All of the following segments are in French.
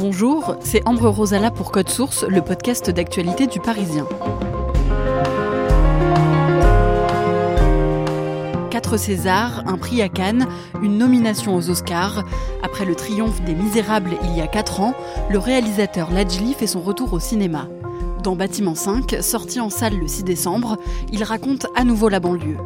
Bonjour, c'est Ambre Rosala pour Code Source, le podcast d'actualité du Parisien. Quatre Césars, un prix à Cannes, une nomination aux Oscars. Après le triomphe des Misérables il y a 4 ans, le réalisateur Lajli fait son retour au cinéma. Dans Bâtiment 5, sorti en salle le 6 décembre, il raconte à nouveau la banlieue.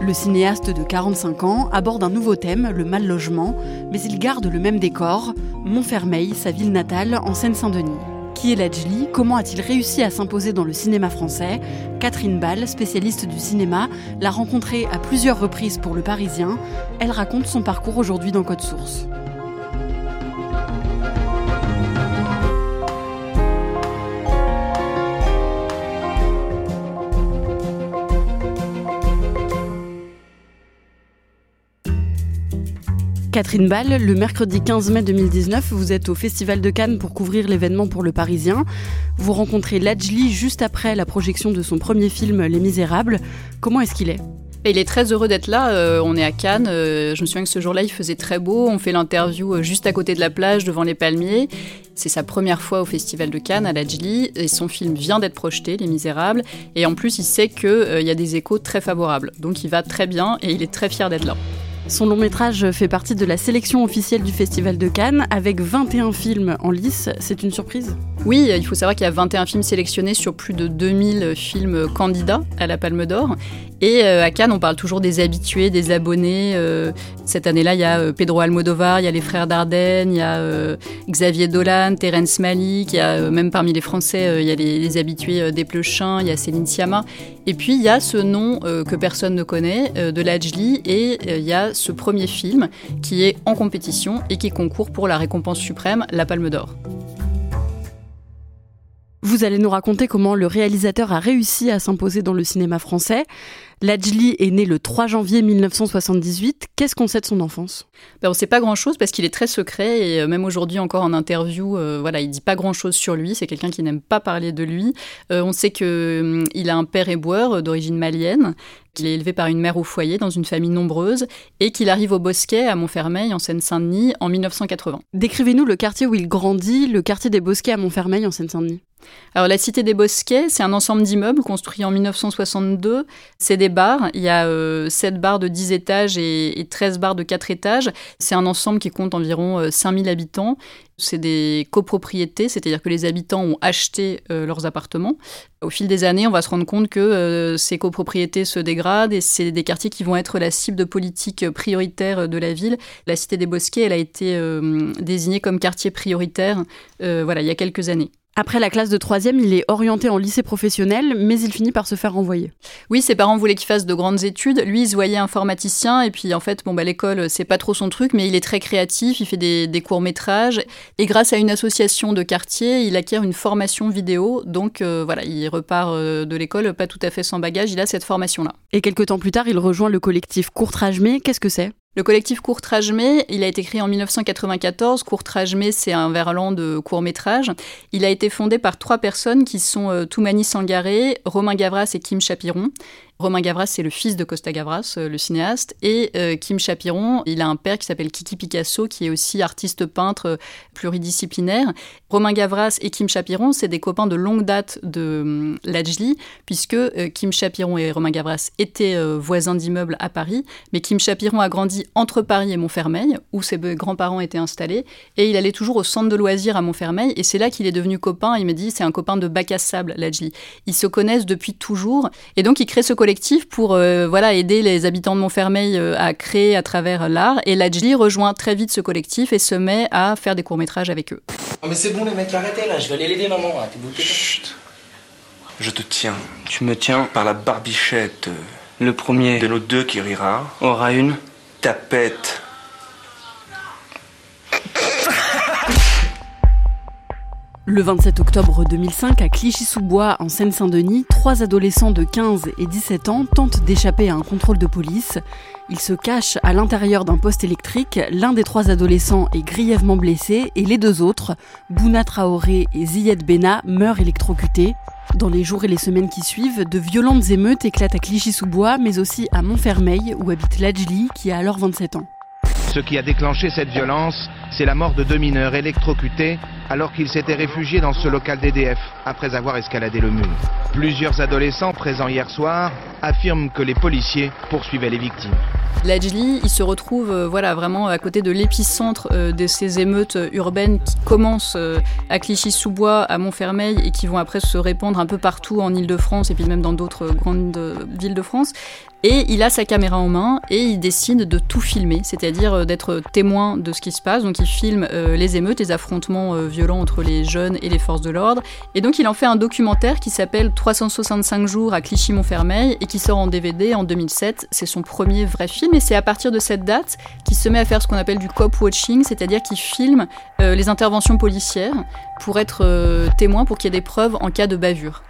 Le cinéaste de 45 ans aborde un nouveau thème, le mal logement, mais il garde le même décor, Montfermeil, sa ville natale, en Seine-Saint-Denis. Qui est Lajli? Comment a-t-il réussi à s'imposer dans le cinéma français? Catherine Ball, spécialiste du cinéma, l'a rencontré à plusieurs reprises pour Le Parisien. Elle raconte son parcours aujourd'hui dans Code Source. Catherine Ball, le mercredi 15 mai 2019, vous êtes au Festival de Cannes pour couvrir l'événement pour Le Parisien. Vous rencontrez Lajli juste après la projection de son premier film Les Misérables. Comment est-ce qu'il est? Il est très heureux d'être là. Euh, on est à Cannes. Euh, je me souviens que ce jour-là, il faisait très beau. On fait l'interview euh, juste à côté de la plage, devant les palmiers. C'est sa première fois au Festival de Cannes à Lajli. Et son film vient d'être projeté, Les Misérables. Et en plus, il sait qu'il y a des échos très favorables. Donc il va très bien et il est très fier d'être là. Son long métrage fait partie de la sélection officielle du Festival de Cannes avec 21 films en lice. C'est une surprise? Oui, il faut savoir qu'il y a 21 films sélectionnés sur plus de 2000 films candidats à la Palme d'Or. Et euh, à Cannes, on parle toujours des habitués, des abonnés. Euh, cette année-là, il y a euh, Pedro Almodovar, il y a les frères Dardenne, il y a Xavier Dolan, Terence Malik, il y a même parmi les Français, il y a les, habitués des Pleuchins, il y a Céline Sciamma. Et puis il y a ce nom que personne ne connaît de Lajli et il y a ce premier film qui est en compétition et qui concourt pour la récompense suprême, la Palme d'Or. Vous allez nous raconter comment le réalisateur a réussi à s'imposer dans le cinéma français. Lajli est né le 3 janvier 1978. Qu'est-ce qu'on sait de son enfance? Ben, On ne sait pas grand-chose parce qu'il est très secret et euh, même aujourd'hui encore en interview, euh, voilà, il dit pas grand-chose sur lui. C'est quelqu'un qui n'aime pas parler de lui. Euh, on sait qu'il il a un père éboueur d'origine malienne, qu'il est élevé par une mère au foyer dans une famille nombreuse et qu'il arrive au Bosquet à Montfermeil en Seine-Saint-Denis en 1980. Décrivez-nous le quartier où il grandit, le quartier des Bosquets à Montfermeil en Seine-Saint-Denis. Alors la Cité des Bosquets, c'est un ensemble d'immeubles construits en 1962. C'est des bars, il y a 7 euh, bars de 10 étages et, 13 bars de 4 étages. C'est un ensemble qui compte environ 5000 euh, habitants. C'est des copropriétés, c'est-à-dire que les habitants ont acheté euh, leurs appartements. Au fil des années, on va se rendre compte que ces copropriétés se dégradent et c'est des quartiers qui vont être la cible de politiques prioritaires de la ville. La Cité des Bosquets, elle a été désignée comme quartier prioritaire voilà, il y a quelques années. Après la classe de troisième, il est orienté en lycée professionnel, mais il finit par se faire renvoyer. Oui, ses parents voulaient qu'il fasse de grandes études. Lui, il se voyait informaticien, et puis en fait, bon, bah, l'école, c'est pas trop son truc, mais il est très créatif, il fait des, courts-métrages. Et grâce à une association de quartier, il acquiert une formation vidéo. Donc euh, voilà, il repart euh, de l'école pas tout à fait sans bagage, il a cette formation-là. Et quelques temps plus tard, il rejoint le collectif Courtrage Qu'est-ce que c'est? Le collectif Courtrage Mai, il a été créé en 1994. Courtrage Mai, c'est un verlan de court métrage. Il a été fondé par trois personnes qui sont euh, Toumani Sangaré, Romain Gavras et Kim Chapiron. Romain Gavras, c'est le fils de Costa Gavras, euh, le cinéaste. Et euh, Kim Chapiron, il a un père qui s'appelle Kiki Picasso, qui est aussi artiste peintre euh, pluridisciplinaire. Romain Gavras et Kim Chapiron, c'est des copains de longue date de Lajli, puisque Kim Chapiron et Romain Gavras étaient voisins d'immeubles à Paris. Mais Kim Chapiron a grandi entre Paris et Montfermeil, où ses grands-parents étaient installés. Et il allait toujours au centre de loisirs à Montfermeil. Et c'est là qu'il est devenu copain. Il me dit, c'est un copain de bac à sable, Lajli. Ils se connaissent depuis toujours. Et donc, il crée ce collectif pour euh, voilà, aider les habitants de Montfermeil euh, à créer à travers l'art. Et Lajli rejoint très vite ce collectif et se met à faire des courts-métrages avec eux. Oh mais c'est bon les mecs, arrêtez là, je vais aller l'aider maman. Chut. Je te tiens. Tu me tiens par la barbichette. Le premier De nos deux qui rira. aura une. Tapette. Le 27 octobre 2005, à Clichy-sous-Bois, en Seine-Saint-Denis, trois adolescents de 15 et 17 ans tentent d'échapper à un contrôle de police. Ils se cachent à l'intérieur d'un poste électrique. L'un des trois adolescents est grièvement blessé et les deux autres, Bouna Traoré et Ziyed Bena, meurent électrocutés. Dans les jours et les semaines qui suivent, de violentes émeutes éclatent à Clichy-sous-Bois, mais aussi à Montfermeil, où habite Lajli, qui a alors 27 ans. Ce qui a déclenché cette violence, c'est la mort de deux mineurs électrocutés alors qu'ils s'étaient réfugiés dans ce local d'EDF après avoir escaladé le mur. Plusieurs adolescents présents hier soir affirment que les policiers poursuivaient les victimes. Lajli, il se retrouve euh, voilà, vraiment à côté de l'épicentre euh, de ces émeutes urbaines qui commencent euh, à Clichy-sous-Bois, à Montfermeil et qui vont après se répandre un peu partout en Ile-de-France et puis même dans d'autres grandes villes de France. Et il a sa caméra en main et il décide de tout filmer, c'est-à-dire d'être témoin de ce qui se passe. Donc il filme les émeutes, les affrontements violents entre les jeunes et les forces de l'ordre. Et donc il en fait un documentaire qui s'appelle 365 jours à Clichy-Montfermeil et qui sort en DVD en 2007. C'est son premier vrai film et c'est à partir de cette date qu'il se met à faire ce qu'on appelle du cop-watching, c'est-à-dire qu'il filme euh, les interventions policières pour être euh, témoin, pour qu'il y ait des preuves en cas de bavure.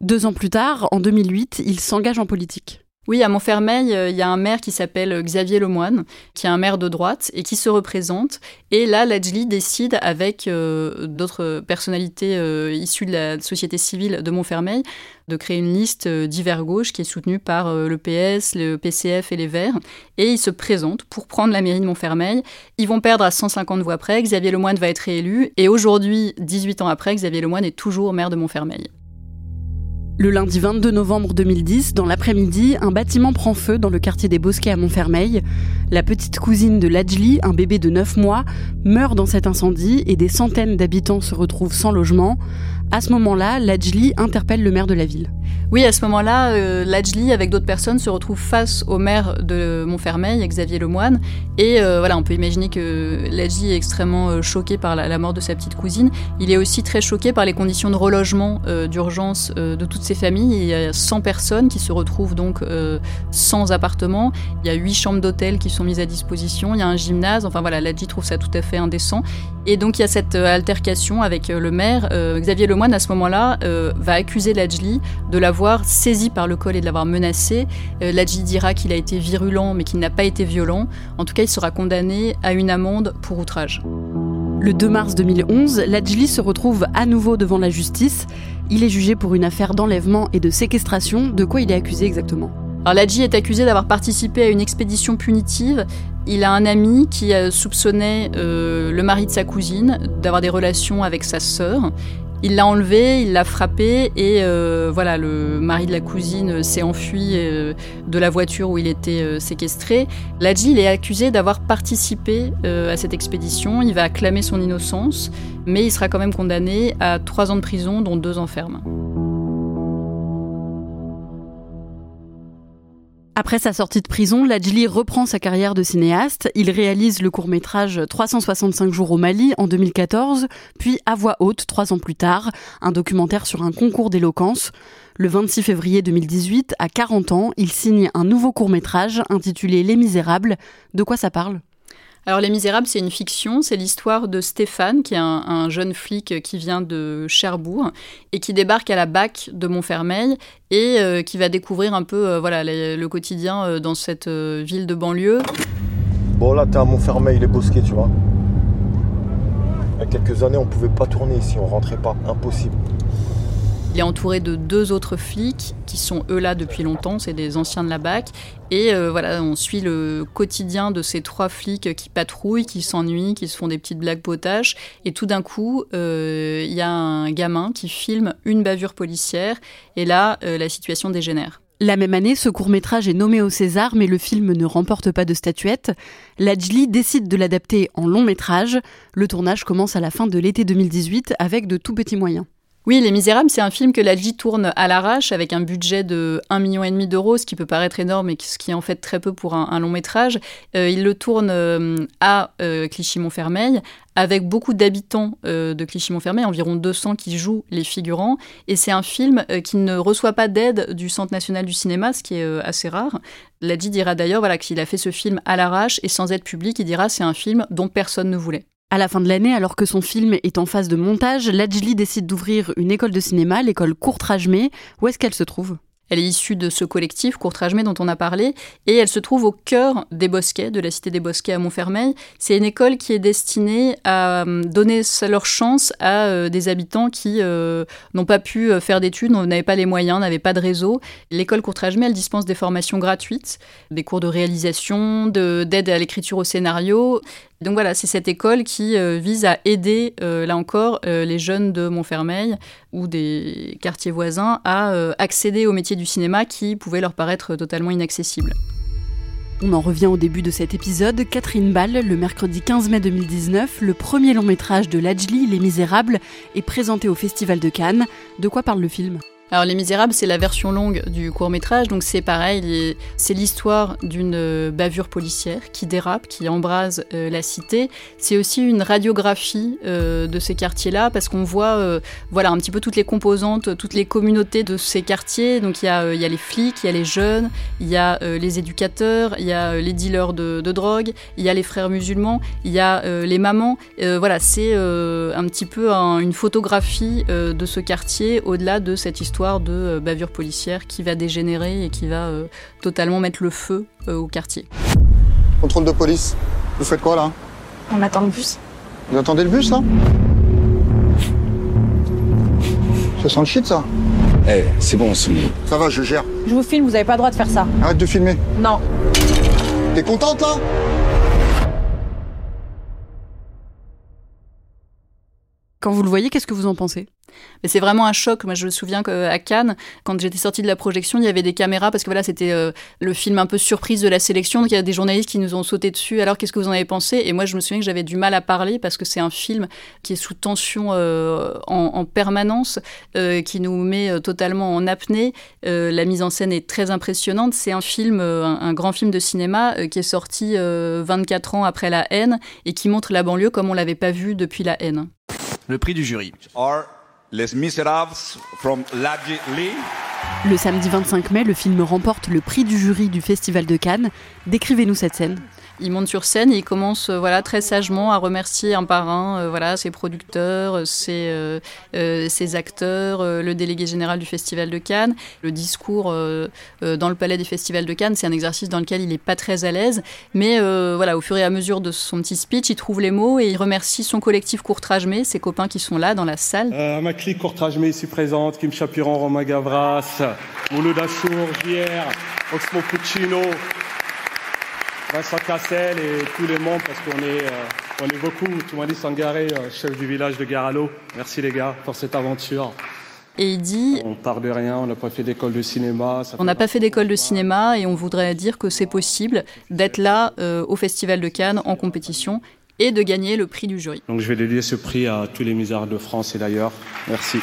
Deux ans plus tard, en 2008, il s'engage en politique. Oui, à Montfermeil, euh, il y a un maire qui s'appelle Xavier Lemoine, qui est un maire de droite et qui se représente. Et là, Lajli décide, avec euh, d'autres personnalités euh, issues de la société civile de Montfermeil, de créer une liste d'hiver gauche qui est soutenue par le PS, le PCF et les Verts. Et ils se présentent pour prendre la mairie de Montfermeil. Ils vont perdre à 150 voix près. Xavier Lemoine va être réélu. Et aujourd'hui, 18 ans après, Xavier Lemoine est toujours maire de Montfermeil. Le lundi 22 novembre 2010, dans l'après-midi, un bâtiment prend feu dans le quartier des Bosquets à Montfermeil. La petite cousine de Lajli, un bébé de 9 mois, meurt dans cet incendie et des centaines d'habitants se retrouvent sans logement. À ce moment-là, Lajli interpelle le maire de la ville. Oui, à ce moment-là, euh, Lajli, avec d'autres personnes, se retrouve face au maire de Montfermeil, Xavier Lemoine. Et euh, voilà, on peut imaginer que Lajli est extrêmement euh, choqué par la, mort de sa petite cousine. Il est aussi très choqué par les conditions de relogement d'urgence de toutes ces familles. Il y a 100 personnes qui se retrouvent donc sans appartement. Il y a 8 chambres d'hôtel qui sont mises à disposition. Il y a un gymnase. Enfin voilà, Lajli trouve ça tout à fait indécent. Et donc il y a cette altercation avec le maire. Xavier Lemoine, à ce moment-là, va accuser Lajli de l'avoir saisi par le col et de l'avoir menacé. Euh, dira qu'il a été virulent mais qu'il n'a pas été violent. En tout cas, il sera condamné à une amende pour outrage. Le 2 mars 2011, Lajli se retrouve à nouveau devant la justice. Il est jugé pour une affaire d'enlèvement et de séquestration. De quoi il est accusé exactement? Alors Ladji est accusé d'avoir participé à une expédition punitive. Il a un ami qui soupçonnait euh, le mari de sa cousine d'avoir des relations avec sa sœur. Il l'a enlevé, il l'a frappé et euh, voilà, le mari de la cousine s'est enfui euh, de la voiture où il était euh, séquestré. Ladji, il est accusé d'avoir participé à cette expédition. Il va clamer son innocence, mais il sera quand même condamné à trois ans de prison, dont deux enfermes. Après sa sortie de prison, Lajli reprend sa carrière de cinéaste. Il réalise le court-métrage 365 jours au Mali en 2014, puis à voix haute, trois ans plus tard, un documentaire sur un concours d'éloquence. Le 26 février 2018, à 40 ans, il signe un nouveau court-métrage intitulé Les Misérables. De quoi ça parle? Alors Les Misérables, c'est une fiction, c'est l'histoire de Stéphane, qui est un, jeune flic qui vient de Cherbourg et qui débarque à la BAC de Montfermeil et euh, qui va découvrir un peu euh, voilà, le quotidien euh, dans cette ville de banlieue. Bon là, t'es à Montfermeil, les Bosquets, tu vois. Il y a quelques années, on pouvait pas tourner ici, on rentrait pas, impossible. Il est entouré de deux autres flics qui sont eux là depuis longtemps, c'est des anciens de la BAC. Et euh, voilà, on suit le quotidien de ces trois flics qui patrouillent, qui s'ennuient, qui se font des petites blagues potaches. Et tout d'un coup, euh, il y a un gamin qui filme une bavure policière. Et là, euh, la situation dégénère. La même année, ce court-métrage est nommé au César, mais le film ne remporte pas de statuette. Lajli décide de l'adapter en long métrage. Le tournage commence à la fin de l'été 2018 avec de tout petits moyens. Oui, Les Misérables, c'est un film que Ladji tourne à l'arrache avec un budget de 1,5 million d'euros, ce qui peut paraître énorme mais ce qui est en fait très peu pour un, long métrage. Euh, il le tourne euh, à euh, Clichy-Montfermeil avec beaucoup d'habitants de Clichy-Montfermeil, environ 200 qui jouent les figurants. Et c'est un film qui ne reçoit pas d'aide du Centre national du cinéma, ce qui est assez rare. Ladji dira d'ailleurs voilà, qu'il a fait ce film à l'arrache et sans aide publique. Il dira c'est un film dont personne ne voulait. À la fin de l'année, alors que son film est en phase de montage, Lajli décide d'ouvrir une école de cinéma, l'école Courtrajmé. Où est-ce qu'elle se trouve? Elle est issue de ce collectif Courtrajmé dont on a parlé et elle se trouve au cœur des Bosquets, de la cité des Bosquets à Montfermeil. C'est une école qui est destinée à euh, donner leur chance à euh, des habitants qui euh, n'ont pas pu faire d'études, n'avaient pas les moyens, n'avaient pas de réseau. L'école Courtrajmé, elle dispense des formations gratuites, des cours de réalisation, d'aide à l'écriture au scénario. Donc voilà, c'est cette école qui euh, vise à aider, euh, là encore, euh, les jeunes de Montfermeil ou des quartiers voisins à accéder au métier du cinéma qui pouvait leur paraître totalement inaccessible. On en revient au début de cet épisode. Catherine Ball, le mercredi 15 mai 2019, le premier long métrage de Lajli, Les Misérables, est présenté au Festival de Cannes. De quoi parle le film? Alors Les Misérables, c'est la version longue du court métrage, donc c'est pareil, c'est l'histoire d'une euh, bavure policière qui dérape, qui embrase euh, la cité. C'est aussi une radiographie euh, de ces quartiers-là, parce qu'on voit voilà, un petit peu toutes les composantes, toutes les communautés de ces quartiers. Donc il y a, les flics, il y a les jeunes, il y a les éducateurs, il y a les dealers de, de, drogue, il y a les frères musulmans, il y a les mamans. voilà, c'est un petit peu une photographie de ce quartier au-delà de cette histoire de euh, bavure policière qui va dégénérer et qui va euh, totalement mettre le feu euh, au quartier. Contrôle de police. Vous faites quoi là? On attend le bus. Vous attendez le bus là? Ça sent le shit ça? Eh, c'est bon, c'est Ça va, je gère. Je vous filme, vous avez pas le droit de faire ça. Arrête de filmer. Non. T'es contente là? Quand vous le voyez, qu'est-ce que vous en pensez? Mais c'est vraiment un choc. Moi, je me souviens qu'à Cannes, quand j'étais sortie de la projection, il y avait des caméras parce que voilà, c'était euh, le film un peu surprise de la sélection. Donc il y a des journalistes qui nous ont sauté dessus. Alors qu'est-ce que vous en avez pensé? Et moi, je me souviens que j'avais du mal à parler parce que c'est un film qui est sous tension euh, en, permanence, euh, qui nous met totalement en apnée. la mise en scène est très impressionnante. C'est un film, un, grand film de cinéma qui est sorti 24 ans après La haine et qui montre la banlieue comme on l'avait pas vu depuis La haine. Le prix du jury. Les Misérables from Lee. Le samedi 25 mai, le film remporte le prix du jury du Festival de Cannes. Décrivez-nous cette scène. Il monte sur scène et il commence euh, voilà très sagement à remercier un par un euh, voilà ses producteurs, ses, euh, ses acteurs, le délégué général du Festival de Cannes. Le discours dans le palais des festivals de Cannes, c'est un exercice dans lequel il n'est pas très à l'aise, mais voilà au fur et à mesure de son petit speech, il trouve les mots et il remercie son collectif Courtrajmé, ses copains qui sont là dans la salle. ma clique ici présente, Kim Chapiron, Romain Gavras, Mouloud Achour, JR, Oxmo Puccino, Vincent Cassel et tous les membres, parce qu'on est, euh, on est beaucoup. Toumani Sangaré, euh, chef du village de Garalo. Merci les gars pour cette aventure. Et il dit On part de rien, on n'a pas fait d'école de cinéma. on n'a pas fait d'école de cinéma et on voudrait dire que c'est possible d'être là euh, au Festival de Cannes en compétition et de gagner le prix du jury. Donc je vais dédier ce prix à tous les misères de France et d'ailleurs. Merci.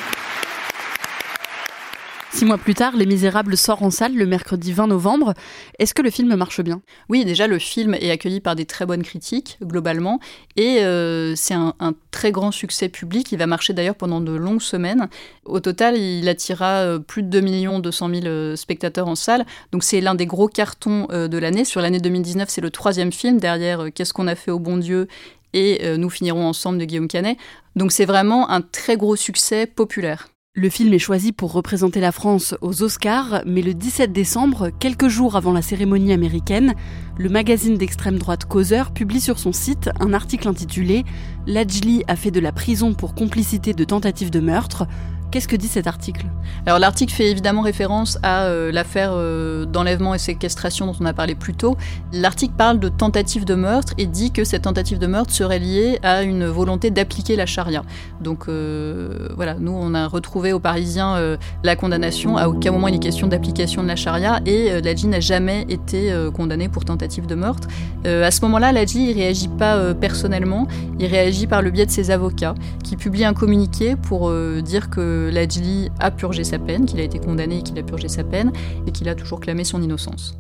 Six mois plus tard, Les Misérables sort en salle le mercredi 20 novembre. Est-ce que le film marche bien? Oui, déjà le film est accueilli par des très bonnes critiques globalement et euh, c'est un, très grand succès public. Il va marcher d'ailleurs pendant de longues semaines. Au total, il attira euh, plus de 2 millions 200 000 spectateurs en salle. Donc c'est l'un des gros cartons euh, de l'année. Sur l'année 2019, c'est le troisième film derrière Qu'est-ce qu'on a fait au bon Dieu et Nous finirons ensemble de Guillaume Canet. Donc c'est vraiment un très gros succès populaire. Le film est choisi pour représenter la France aux Oscars, mais le 17 décembre, quelques jours avant la cérémonie américaine, le magazine d'extrême droite Causeur publie sur son site un article intitulé Lajli a fait de la prison pour complicité de tentative de meurtre. Qu'est-ce que dit cet article? Alors l'article fait évidemment référence à euh, l'affaire euh, d'enlèvement et séquestration dont on a parlé plus tôt. L'article parle de tentative de meurtre et dit que cette tentative de meurtre serait liée à une volonté d'appliquer la charia. Donc euh, voilà, nous on a retrouvé aux Parisiens la condamnation. À aucun moment il est question d'application de la charia et Ladji n'a jamais été condamné pour tentative de meurtre. à ce moment-là, Ladji il réagit pas personnellement, il réagit par le biais de ses avocats qui publient un communiqué pour dire que que Lajli a purgé sa peine, qu'il a été condamné et qu'il a purgé sa peine, et qu'il a toujours clamé son innocence.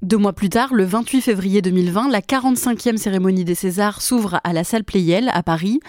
Deux mois plus tard, le 28 février 2020, la 45e cérémonie des Césars s'ouvre à la salle Playel à Paris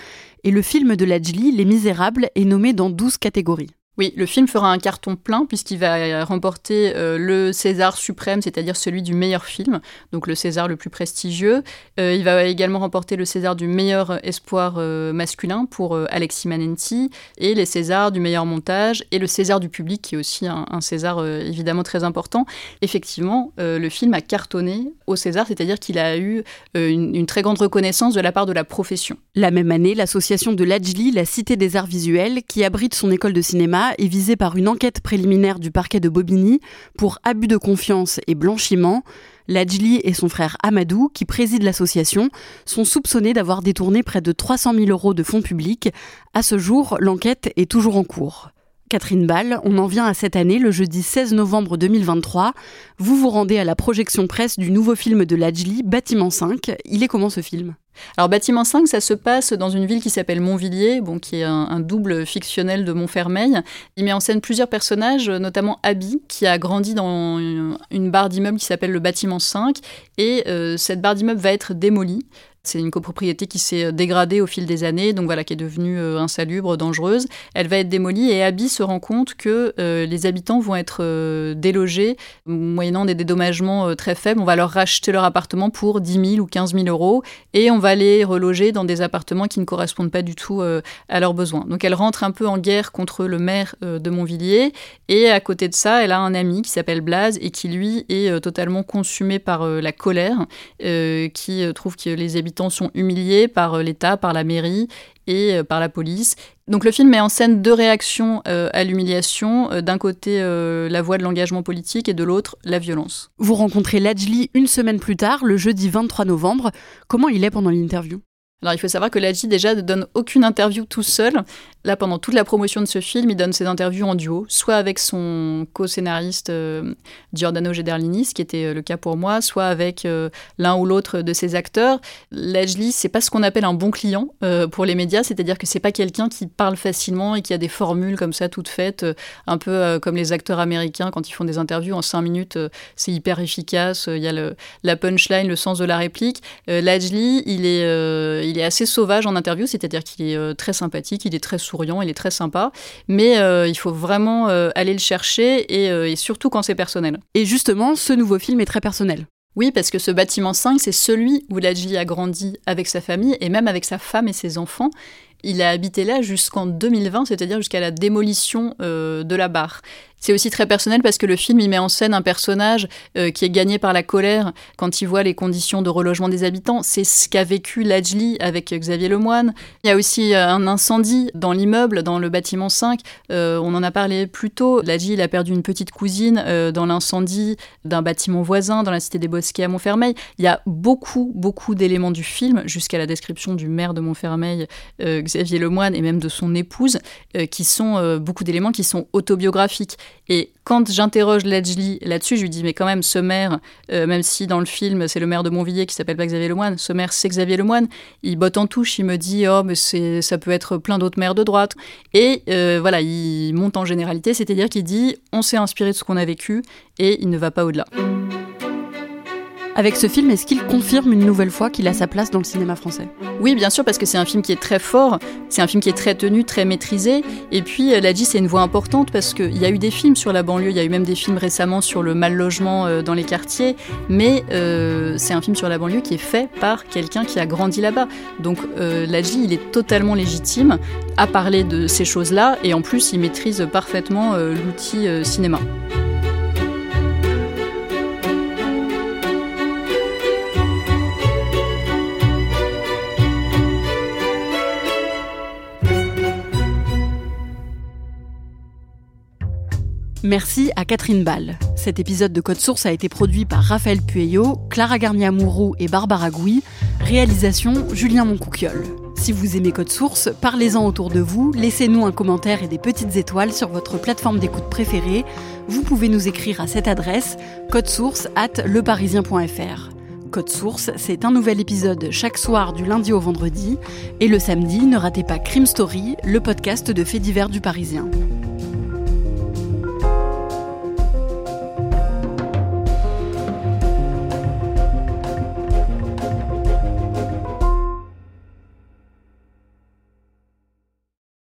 et le film de Lajli, Les Misérables, est nommé dans 12 catégories. Oui, le film fera un carton plein puisqu'il va remporter euh, le César suprême, c'est-à-dire celui du meilleur film, donc le César le plus prestigieux. Euh, il va également remporter le César du meilleur espoir euh, masculin pour Alexis Manenti et les Césars du meilleur montage et le César du public qui est aussi un, César évidemment très important. Effectivement, le film a cartonné au César, c'est-à-dire qu'il a eu une, très grande reconnaissance de la part de la profession. La même année, l'association de Lajli, la Cité des Arts Visuels, qui abrite son école de cinéma, est visé par une enquête préliminaire du parquet de Bobigny pour abus de confiance et blanchiment. Lajli et son frère Amadou, qui préside l'association, sont soupçonnés d'avoir détourné près de 300 000 euros de fonds publics. À ce jour, l'enquête est toujours en cours. Catherine Ball, on en vient à cette année, le jeudi 16 novembre 2023. Vous vous rendez à la projection presse du nouveau film de Lajli, Bâtiment 5. Il est comment ce film? Alors Bâtiment 5, ça se passe dans une ville qui s'appelle Montvilliers, qui est un, double fictionnel de Montfermeil. Il met en scène plusieurs personnages, notamment Abby, qui a grandi dans une, barre d'immeuble qui s'appelle le Bâtiment 5, et euh, cette barre d'immeuble va être démolie. C'est une copropriété qui s'est euh, dégradée au fil des années, donc voilà, qui est devenue euh, insalubre, dangereuse. Elle va être démolie et Abby se rend compte que euh, les habitants vont être délogés moyennant des dédommagements très faibles. On va leur racheter leur appartement pour 10 000 ou 15 000 euros et on va les reloger dans des appartements qui ne correspondent pas du tout à leurs besoins. Donc elle rentre un peu en guerre contre le maire de Montvilliers et à côté de ça, elle a un ami qui s'appelle Blaze et qui lui est totalement consumé par la colère, qui trouve que les habitants sont humiliés par euh, l'État, par la mairie et euh, par la police. Donc le film met en scène deux réactions euh, à l'humiliation. D'un côté, la voie de l'engagement politique et de l'autre, la violence. Vous rencontrez Lajli une semaine plus tard, le jeudi 23 novembre. Comment il est pendant l'interview? Alors il faut savoir que Ladji déjà ne donne aucune interview tout seul. Là, pendant toute la promotion de ce film, il donne ses interviews en duo, soit avec son co-scénariste euh, Giordano Gederlinis, qui était euh, le cas pour moi, soit avec euh, l'un ou l'autre de ses acteurs. Lajli, c'est pas ce qu'on appelle un bon client pour les médias, c'est-à-dire que c'est pas quelqu'un qui parle facilement et qui a des formules comme ça toutes faites, un peu comme les acteurs américains quand ils font des interviews en cinq minutes, c'est hyper efficace. Il y a la punchline, le sens de la réplique. Il est il est assez sauvage en interview, c'est-à-dire qu'il est euh, très sympathique, il est très souriant, il est très sympa, mais euh, il faut vraiment euh, aller le chercher et, surtout quand c'est personnel. Et justement, ce nouveau film est très personnel. Oui, parce que ce bâtiment 5, c'est celui où Ladji a grandi avec sa famille et même avec sa femme et ses enfants. Il a habité là jusqu'en 2020, c'est-à-dire jusqu'à la démolition de la barre. C'est aussi très personnel parce que le film il met en scène un personnage euh, qui est gagné par la colère quand il voit les conditions de relogement des habitants. C'est ce qu'a vécu Lajli avec Xavier Lemoine. Il y a aussi euh, un incendie dans l'immeuble, dans le bâtiment 5. Euh, on en a parlé plus tôt. Lajli a perdu une petite cousine dans l'incendie d'un bâtiment voisin dans la cité des Bosquets à Montfermeil. Il y a beaucoup, beaucoup d'éléments du film, jusqu'à la description du maire de Montfermeil, Xavier Lemoine, et même de son épouse, qui sont beaucoup d'éléments qui sont autobiographiques. Et quand j'interroge Ledgely là-dessus, je lui dis mais quand même ce maire, euh, même si dans le film c'est le maire de Montvilliers qui s'appelle pas Xavier Lemoine, ce maire c'est Xavier Lemoine, il botte en touche, il me dit oh mais ça peut être plein d'autres maires de droite et euh, voilà il monte en généralité, c'est-à-dire qu'il dit on s'est inspiré de ce qu'on a vécu et il ne va pas au-delà. Avec ce film, est-ce qu'il confirme une nouvelle fois qu'il a sa place dans le cinéma français? Oui, bien sûr, parce que c'est un film qui est très fort, c'est un film qui est très tenu, très maîtrisé. Et puis, euh, Ladji, c'est une voix importante parce qu'il y a eu des films sur la banlieue, il y a eu même des films récemment sur le mal logement euh, dans les quartiers, mais euh, c'est un film sur la banlieue qui est fait par quelqu'un qui a grandi là-bas. Donc, euh, Ladji, il est totalement légitime à parler de ces choses-là, et en plus, il maîtrise parfaitement l'outil cinéma. Merci à Catherine Ball. Cet épisode de Code Source a été produit par Raphaël Pueyo, Clara Garnia-Mourou et Barbara Gouy. Réalisation Julien Moncouquiole. Si vous aimez Code Source, parlez-en autour de vous, laissez-nous un commentaire et des petites étoiles sur votre plateforme d'écoute préférée. Vous pouvez nous écrire à cette adresse, source at leparisien.fr. Code Source, c'est un nouvel épisode chaque soir du lundi au vendredi. Et le samedi, ne ratez pas Crime Story, le podcast de faits divers du Parisien.